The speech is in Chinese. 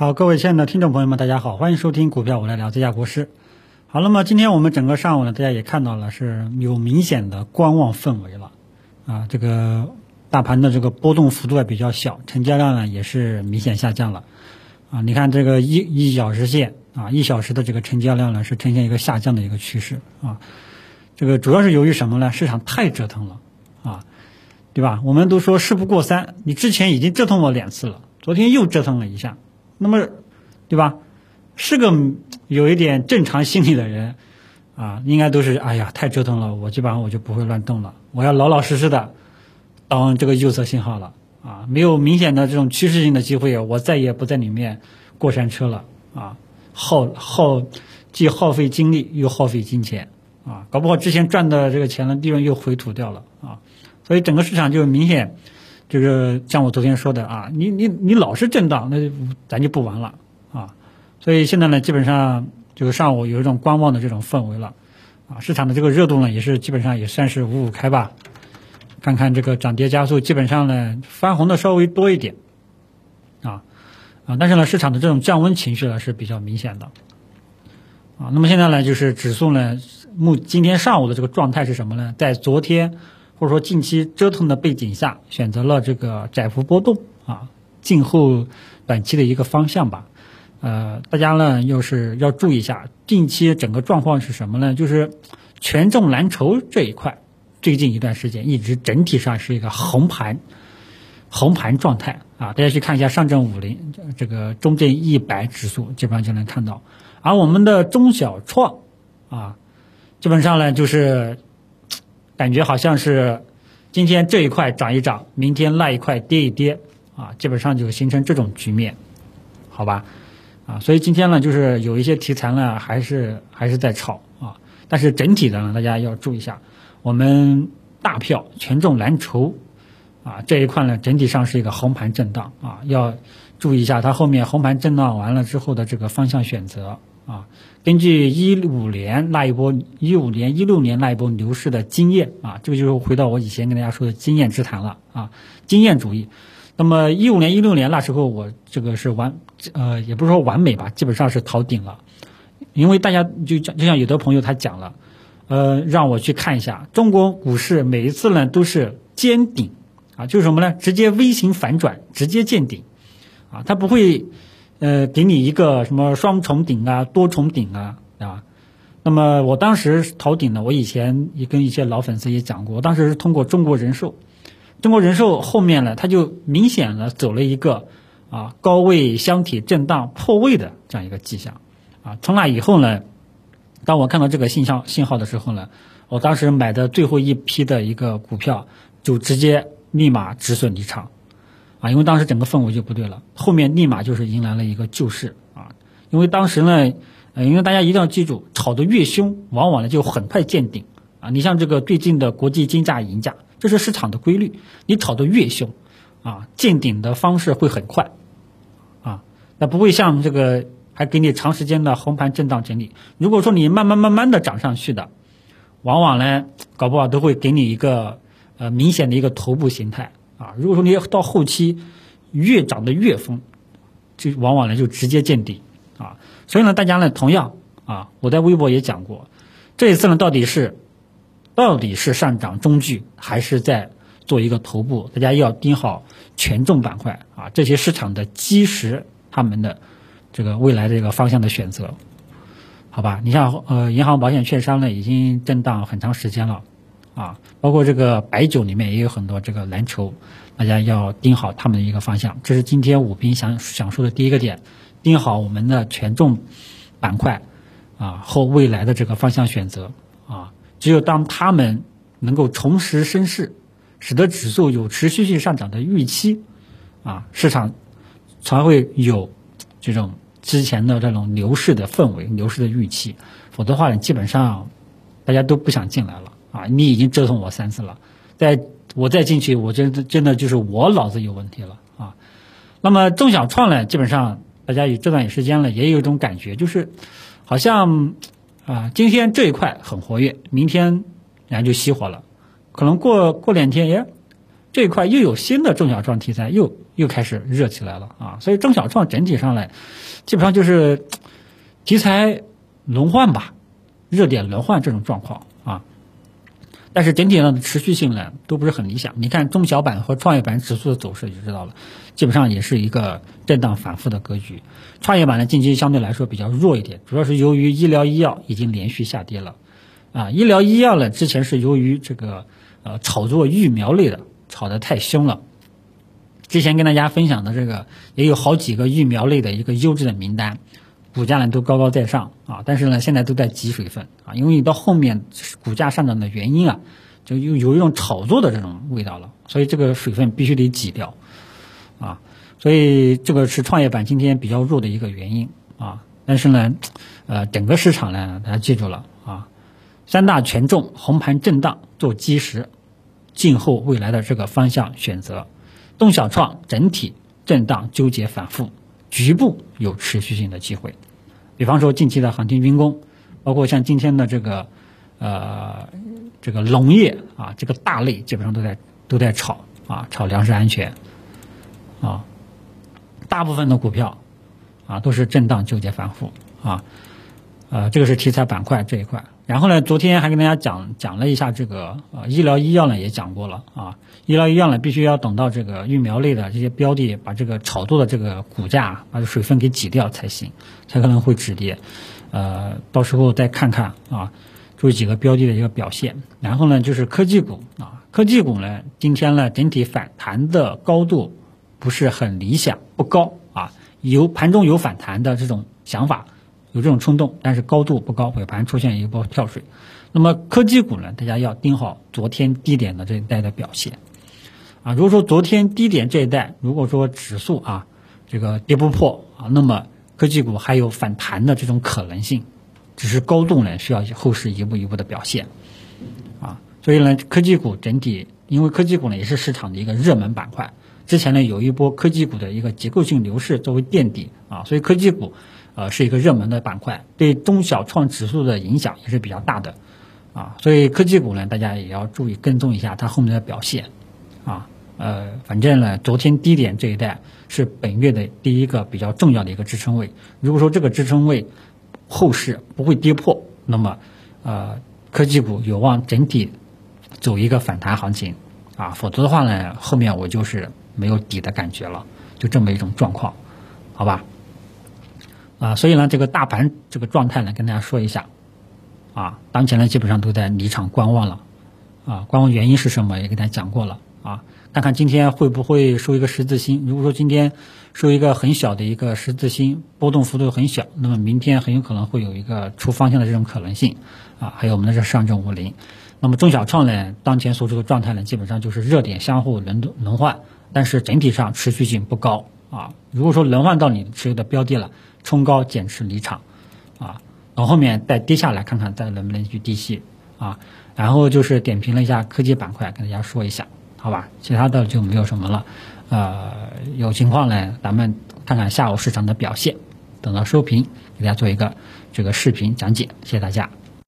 好，各位亲爱的听众朋友们，大家好，欢迎收听股票我来聊，这家国师。好，那么今天我们整个上午呢，大家也看到了是有明显的观望氛围了啊，这个大盘的这个波动幅度也比较小，成交量呢也是明显下降了啊。你看这个一一小时线啊，一小时的这个成交量呢是呈现一个下降的一个趋势啊。这个主要是由于什么呢？市场太折腾了啊，对吧？我们都说事不过三，你之前已经折腾我两次了，昨天又折腾了一下。那么，对吧？是个有一点正常心理的人，啊，应该都是哎呀，太折腾了，我基本上我就不会乱动了，我要老老实实的当这个右侧信号了，啊，没有明显的这种趋势性的机会，我再也不在里面过山车了，啊，耗耗既耗费精力又耗费金钱，啊，搞不好之前赚的这个钱的利润又回吐掉了，啊，所以整个市场就明显。这个像我昨天说的啊，你你你老是震荡，那咱就不玩了啊。所以现在呢，基本上就是上午有一种观望的这种氛围了啊。市场的这个热度呢，也是基本上也算是五五开吧。看看这个涨跌加速，基本上呢翻红的稍微多一点啊啊，但是呢，市场的这种降温情绪呢是比较明显的啊。那么现在呢，就是指数呢，目今天上午的这个状态是什么呢？在昨天。或者说近期折腾的背景下，选择了这个窄幅波动啊，静候短期的一个方向吧。呃，大家呢要是要注意一下，近期整个状况是什么呢？就是权重蓝筹这一块，最近一段时间一直整体上是一个横盘，横盘状态啊。大家去看一下上证五零这个中证一百指数，基本上就能看到。而我们的中小创啊，基本上呢就是。感觉好像是今天这一块涨一涨，明天那一块跌一跌，啊，基本上就形成这种局面，好吧？啊，所以今天呢，就是有一些题材呢，还是还是在炒啊，但是整体的呢，大家要注意一下，我们大票权重蓝筹啊这一块呢，整体上是一个横盘震荡啊，要注意一下它后面横盘震荡完了之后的这个方向选择。啊，根据一五年那一波、一五年、一六年那一波牛市的经验啊，这个就是回到我以前跟大家说的经验之谈了啊，经验主义。那么一五年、一六年那时候我这个是完，呃，也不是说完美吧，基本上是逃顶了。因为大家就讲，就像有的朋友他讲了，呃，让我去看一下中国股市每一次呢都是尖顶啊，就是什么呢？直接 V 型反转，直接见顶啊，它不会。呃，给你一个什么双重顶啊，多重顶啊，啊，那么我当时逃顶呢，我以前也跟一些老粉丝也讲过，我当时是通过中国人寿，中国人寿后面呢，它就明显的走了一个啊高位箱体震荡破位的这样一个迹象，啊，从那以后呢，当我看到这个信号信号的时候呢，我当时买的最后一批的一个股票就直接立马止损离场。啊，因为当时整个氛围就不对了，后面立马就是迎来了一个救市啊。因为当时呢，呃，因为大家一定要记住，炒得越凶，往往呢就很快见顶啊。你像这个最近的国际金价、银价，这是市场的规律，你炒得越凶，啊，见顶的方式会很快，啊，那不会像这个还给你长时间的横盘震荡整理。如果说你慢慢慢慢的涨上去的，往往呢，搞不好都会给你一个呃明显的一个头部形态。啊，如果说你要到后期越涨得越疯，就往往呢就直接见底啊。所以呢，大家呢同样啊，我在微博也讲过，这一次呢到底是到底是上涨中距还是在做一个头部，大家要盯好权重板块啊，这些市场的基石他们的这个未来的这个方向的选择，好吧？你像呃银行、保险、券商呢已经震荡很长时间了。啊，包括这个白酒里面也有很多这个蓝筹，大家要盯好他们的一个方向。这是今天武斌想想说的第一个点，盯好我们的权重板块啊和未来的这个方向选择啊。只有当他们能够重拾升势，使得指数有持续性上涨的预期啊，市场才会有这种之前的这种牛市的氛围、牛市的预期。否则的话呢，基本上大家都不想进来了。啊，你已经折腾我三次了，再我再进去，我真的真的就是我脑子有问题了啊。那么中小创呢，基本上大家有这段时间了，也有一种感觉，就是好像啊，今天这一块很活跃，明天然后就熄火了，可能过过两天，耶，这一块又有新的中小创题材又又开始热起来了啊，所以中小创整体上来，基本上就是题材轮换吧，热点轮换这种状况啊。但是整体上的持续性呢，都不是很理想。你看中小板和创业板指数的走势就知道了，基本上也是一个震荡反复的格局。创业板呢近期相对来说比较弱一点，主要是由于医疗医药已经连续下跌了，啊，医疗医药呢之前是由于这个呃炒作疫苗类的炒得太凶了。之前跟大家分享的这个也有好几个疫苗类的一个优质的名单。股价呢都高高在上啊，但是呢现在都在挤水分啊，因为你到后面股价上涨的原因啊，就有有一种炒作的这种味道了，所以这个水分必须得挤掉啊，所以这个是创业板今天比较弱的一个原因啊，但是呢，呃整个市场呢大家记住了啊，三大权重红盘震荡做基石，静候未来的这个方向选择，中小创整体震荡纠结反复。局部有持续性的机会，比方说近期的航天军工，包括像今天的这个，呃，这个农业啊，这个大类基本上都在都在炒啊，炒粮食安全，啊，大部分的股票啊都是震荡纠结反复啊。呃，这个是题材板块这一块。然后呢，昨天还跟大家讲讲了一下这个呃医疗医药呢，也讲过了啊。医疗医药呢，必须要等到这个疫苗类的这些标的把这个炒作的这个股价把这水分给挤掉才行，才可能会止跌。呃，到时候再看看啊，注意几个标的的一个表现。然后呢，就是科技股啊，科技股呢，今天呢整体反弹的高度不是很理想，不高啊，有盘中有反弹的这种想法。有这种冲动，但是高度不高，尾盘出现一波跳水。那么科技股呢？大家要盯好昨天低点的这一带的表现啊。如果说昨天低点这一带，如果说指数啊这个跌不破啊，那么科技股还有反弹的这种可能性，只是高度呢需要后市一步一步的表现啊。所以呢，科技股整体，因为科技股呢也是市场的一个热门板块，之前呢有一波科技股的一个结构性牛市作为垫底啊，所以科技股。呃，是一个热门的板块，对中小创指数的影响也是比较大的，啊，所以科技股呢，大家也要注意跟踪一下它后面的表现，啊，呃，反正呢，昨天低点这一带是本月的第一个比较重要的一个支撑位，如果说这个支撑位后市不会跌破，那么，呃，科技股有望整体走一个反弹行情，啊，否则的话呢，后面我就是没有底的感觉了，就这么一种状况，好吧？啊，所以呢，这个大盘这个状态呢，跟大家说一下，啊，当前呢基本上都在离场观望了，啊，观望原因是什么也给大家讲过了，啊，看看今天会不会收一个十字星，如果说今天收一个很小的一个十字星，波动幅度很小，那么明天很有可能会有一个出方向的这种可能性，啊，还有我们的这上证五零，那么中小创呢，当前所处的状态呢，基本上就是热点相互轮轮换，但是整体上持续性不高，啊，如果说轮换到你持有的标的了。冲高减持离场，啊，等后面再跌下来看看再能不能去低吸，啊，然后就是点评了一下科技板块，跟大家说一下，好吧，其他的就没有什么了，呃，有情况呢，咱们看看下午市场的表现，等到收评给大家做一个这个视频讲解，谢谢大家。